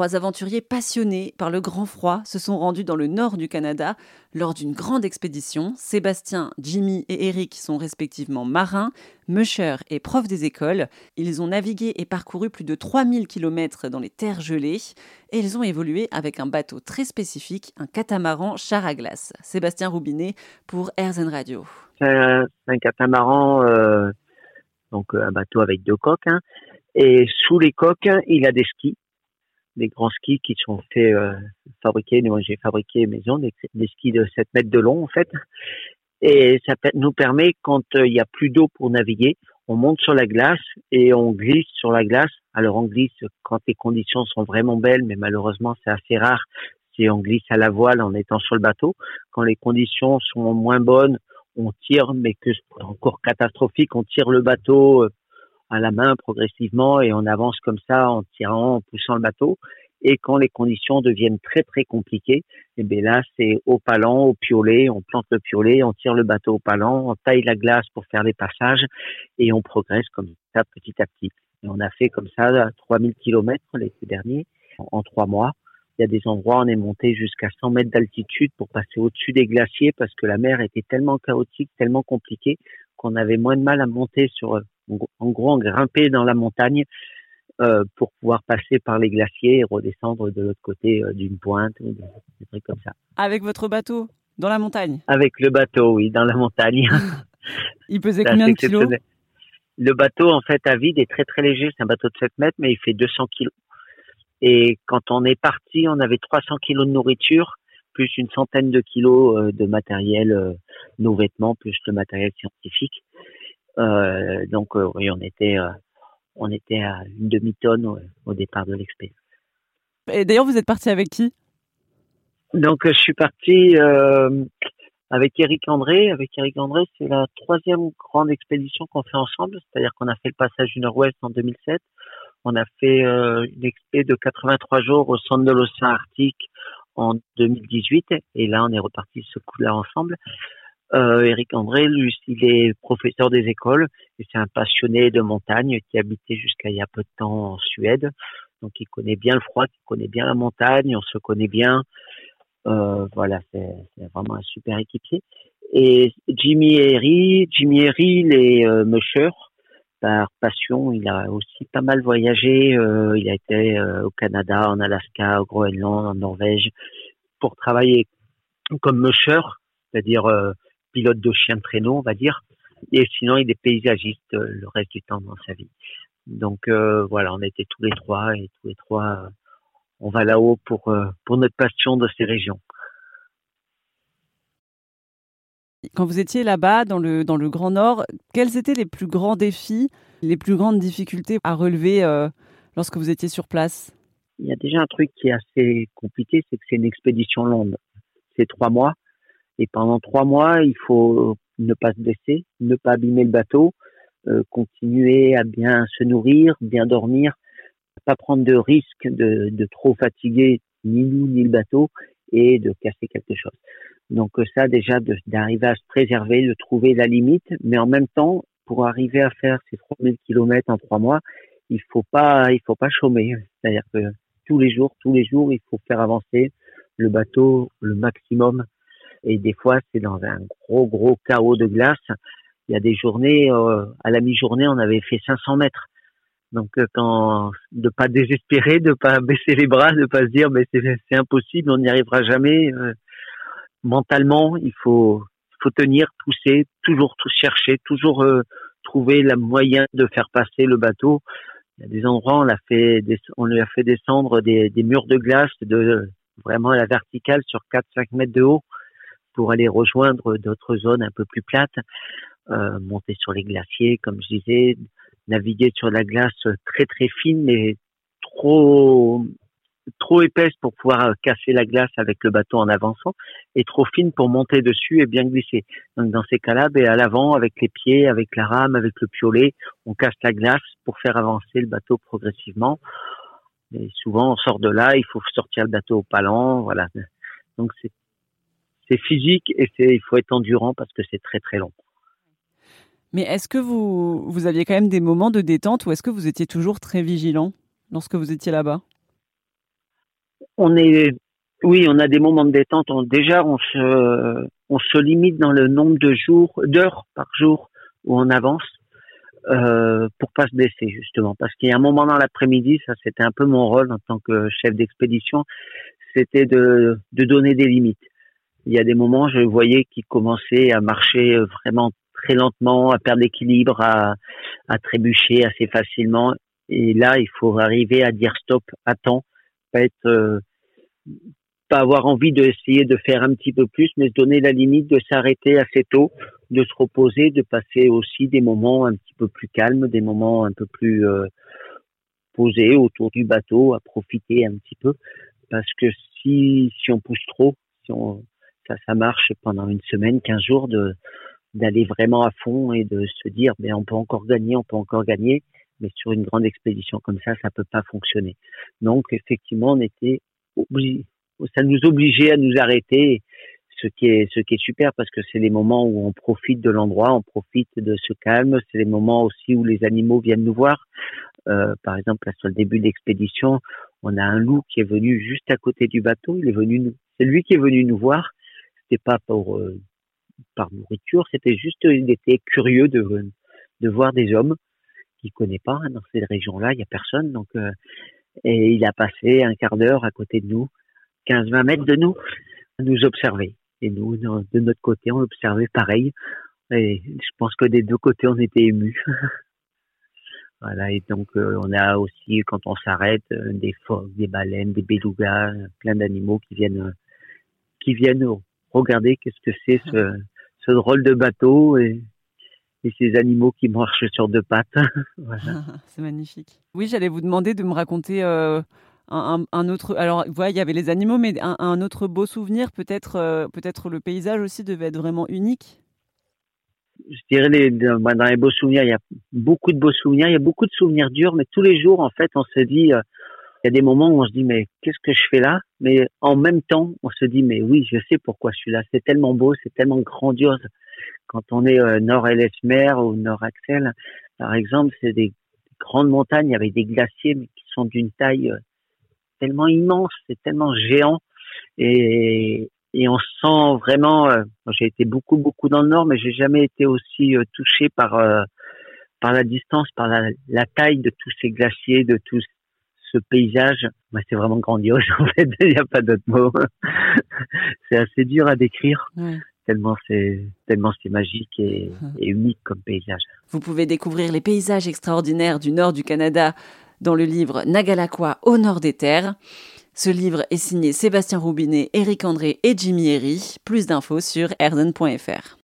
Trois aventuriers passionnés par le grand froid se sont rendus dans le nord du Canada lors d'une grande expédition. Sébastien, Jimmy et Eric sont respectivement marins, mushers et profs des écoles. Ils ont navigué et parcouru plus de 3000 km dans les terres gelées et ils ont évolué avec un bateau très spécifique, un catamaran char à glace. Sébastien Roubinet pour RZN Radio. C'est un, catamaran, euh, donc un bateau avec deux coques. Hein. Et sous les coques, il a des skis des grands skis qui sont faits, euh, fabriqués, nous j'ai fabriqué maison, des, skis de 7 mètres de long en fait. Et ça nous permet, quand euh, il n'y a plus d'eau pour naviguer, on monte sur la glace et on glisse sur la glace. Alors on glisse quand les conditions sont vraiment belles, mais malheureusement c'est assez rare si on glisse à la voile en étant sur le bateau. Quand les conditions sont moins bonnes, on tire, mais que encore catastrophique, on tire le bateau euh, à la main progressivement et on avance comme ça en tirant, en poussant le bateau. Et quand les conditions deviennent très très compliquées, et eh bien là c'est au palan, au piolet, on plante le piolet, on tire le bateau au palan, on taille la glace pour faire les passages et on progresse comme ça petit à petit. Et on a fait comme ça 3000 kilomètres l'été dernier en trois mois. Il y a des endroits où on est monté jusqu'à 100 mètres d'altitude pour passer au-dessus des glaciers parce que la mer était tellement chaotique, tellement compliquée qu'on avait moins de mal à monter sur en gros, grimper dans la montagne euh, pour pouvoir passer par les glaciers et redescendre de l'autre côté euh, d'une pointe, des trucs comme ça. Avec votre bateau dans la montagne? Avec le bateau, oui, dans la montagne. il pesait combien de kilos? Le bateau, en fait, à vide est très très léger. C'est un bateau de 7 mètres, mais il fait 200 kilos. Et quand on est parti, on avait 300 kilos de nourriture, plus une centaine de kilos euh, de matériel, nos vêtements, plus le matériel scientifique. Euh, donc euh, oui, on était euh, on était à une demi-tonne au, départ de l'expé. Et d'ailleurs, vous êtes parti avec qui? Donc, je suis parti avec Eric André. Avec Eric André, c'est la troisième grande expédition qu'on fait ensemble. C'est-à-dire qu'on a fait le passage du Nord-Ouest en 2007. On a fait une expé de 83 jours au centre de l'océan Arctique en 2018. Et là, on est reparti ce coup-là ensemble. Euh, Eric André, lui, il est professeur des écoles et c'est un passionné de montagne qui habitait jusqu'à il y a peu de temps en Suède. Donc il connaît bien le froid, il connaît bien la montagne, on se connaît bien. Euh, voilà, c'est vraiment un super équipier. Et Jimmy Herry, Jimmy Herry, il est euh, musher par passion. Il a aussi pas mal voyagé. Euh, il a été euh, au Canada, en Alaska, au Groenland, en Norvège pour travailler comme musher, c'est-à-dire euh, pilote de chien de traîneau, on va dire. Et sinon, il est paysagiste euh, le reste du temps dans sa vie. Donc euh, voilà, on était tous les trois et tous les trois, euh, on va là-haut pour pour notre passion de ces régions. Quand vous étiez là-bas, dans le, dans le Grand Nord, quels étaient les plus grands défis, les plus grandes difficultés à relever lorsque vous étiez sur place? Il y a déjà un truc qui est assez compliqué, c'est que c'est une expédition longue. C'est trois mois. Et pendant trois mois, il faut ne pas se blesser, ne pas abîmer le bateau, euh, continuer à bien se nourrir, bien dormir, pas prendre de risque de, trop fatiguer ni nous ni le bateau et de casser quelque chose. Donc euh, ça déjà d'arriver à se préserver, de trouver la limite, mais en même temps pour arriver à faire ces 3000 km en trois mois, il faut pas il faut pas chômer. C'est-à-dire que tous les jours, tous les jours, il faut faire avancer le bateau le maximum et des fois, c'est dans un gros, gros chaos de glace. Il y a des journées, euh, à la mi-journée, on avait fait 500 mètres. Donc, euh, quand de pas désespérer, de pas baisser les bras, de pas se dire, mais c'est impossible, on n'y arrivera jamais. Euh, mentalement, il faut, faut tenir, pousser, toujours tout chercher, toujours trouver le moyen de faire passer le bateau. Il y a des endroits, on l'a fait, on lui a fait descendre des, des murs de glace de vraiment à la verticale sur 4-5 mètres de haut pour aller rejoindre d'autres zones un peu plus plates, euh, monter sur les glaciers, comme je disais, naviguer sur la glace très très fine mais trop trop épaisse pour pouvoir casser la glace avec le bateau en avançant et trop fine pour monter dessus et bien glisser. Donc dans ces cas-là, ben, à l'avant avec les pieds, avec la rame, avec le piolet, on casse la glace pour faire avancer le bateau progressivement. Et souvent on sort de là, il faut sortir le bateau au palan, voilà. Donc c'est c'est physique et c'est il faut être endurant parce que c'est très très long. Mais est-ce que vous vous aviez quand même des moments de détente ou est-ce que vous étiez toujours très vigilant lorsque vous étiez là-bas? On est, oui, on a des moments de détente. déjà, on se, on se limite dans le nombre de jours, d'heures par jour où on avance euh, pour pas se blesser justement. Parce qu'il y a un moment dans l'après-midi, ça c'était un peu mon rôle en tant que chef d'expédition, c'était de, de donner des limites. Il y a des moments, je voyais qu'il commençait à marcher vraiment très lentement, à perdre l'équilibre, à, à trébucher assez facilement. Et là, il faut arriver à dire stop temps, pas être, euh, pas avoir envie d'essayer de faire un petit peu plus, mais se donner la limite de s'arrêter assez tôt, de se reposer, de passer aussi des moments un petit peu plus calmes, des moments un peu plus euh, posés autour du bateau, à profiter un petit peu, parce que si si on pousse trop, si on ça marche pendant une semaine, quinze jours de d'aller vraiment à fond et de se dire mais ben, on peut encore gagner, on peut encore gagner, mais sur une grande expédition comme ça, ça peut pas fonctionner. Donc effectivement, on était obligé, ça nous obligeait à nous arrêter, ce qui est ce qui est super parce que c'est les moments où on profite de l'endroit, on profite de ce calme, c'est les moments aussi où les animaux viennent nous voir. Euh, par exemple, là, sur le début de l'expédition, on a un loup qui est venu juste à côté du bateau. Il est venu nous, c'est lui qui est venu nous voir. C'était pas pour euh, par nourriture, c'était juste, il était curieux de de voir des hommes qu'il connaît pas hein, dans ces régions-là. Il y a personne, donc euh, et il a passé un quart d'heure à côté de nous, 15-20 mètres de nous, à nous observer. Et nous, de notre côté, on observait pareil. Et je pense que des deux côtés, on était émus. voilà. Et donc, euh, on a aussi, quand on s'arrête, euh, des phoques, des baleines, des belugas, plein d'animaux qui viennent, qui viennent regarder qu'est-ce que c'est ce, ce drôle de bateau et, et ces animaux qui marchent sur deux pattes. voilà. c'est magnifique. Oui, j'allais vous demander de me raconter euh, un, autre. Alors, voilà, il y avait les animaux, mais un, autre beau souvenir, peut-être, euh, peut-être le paysage aussi devait être vraiment unique. Je dirais les, bah, dans les beaux souvenirs, il y a beaucoup de beaux souvenirs, il y a beaucoup de souvenirs durs, mais tous les jours, en fait, on se dit, euh, il y a des moments où on se dit, mais qu'est-ce que je fais là? Mais en même temps, on se dit, mais oui, je sais pourquoi je suis là. C'est tellement beau, c'est tellement grandiose. Quand on est euh, nord Ellesmer ou nord Axel, par exemple, c'est des grandes montagnes avec des glaciers mais qui sont d'une taille tellement immense, c'est tellement géant. Et, et on sent vraiment. Euh, j'ai été beaucoup beaucoup dans le nord, mais j'ai jamais été aussi euh, touché par euh, par la distance, par la, la, taille de tous ces glaciers, de tout ce paysage. Bah, c'est vraiment grandiose en fait. Il n'y a pas d'autre mot. c'est assez dur à décrire. Tellement c'est tellement c'est magique et, et unique comme paysage. Vous pouvez découvrir les paysages extraordinaires du nord du Canada dans le livre Nagalakwa au nord des terres. Ce livre est signé Sébastien Roubinet, Éric André et Jimmy Herry. Plus d'infos sur erden.fr.